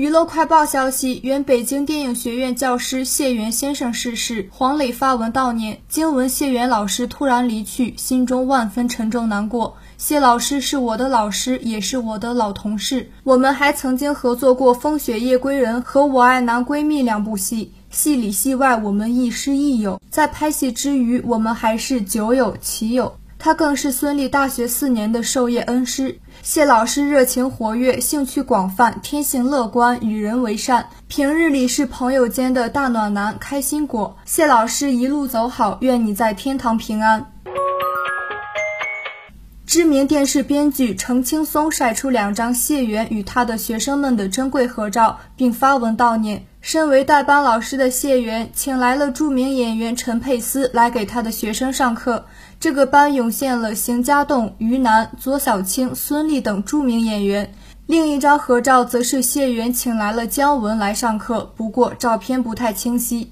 娱乐快报消息：原北京电影学院教师谢元先生逝世，黄磊发文悼念。经闻谢元老师突然离去，心中万分沉重难过。谢老师是我的老师，也是我的老同事，我们还曾经合作过《风雪夜归人》和《我爱男闺蜜》两部戏，戏里戏外我们亦师亦友。在拍戏之余，我们还是酒友棋友。他更是孙俪大学四年的授业恩师。谢老师热情活跃，兴趣广泛，天性乐观，与人为善。平日里是朋友间的大暖男、开心果。谢老师一路走好，愿你在天堂平安。知名电视编剧程青松晒出两张谢元与他的学生们的珍贵合照，并发文悼念。身为代班老师的谢元，请来了著名演员陈佩斯来给他的学生上课。这个班涌现了邢家栋、于南、左小青、孙俪等著名演员。另一张合照则是谢元请来了姜文来上课，不过照片不太清晰。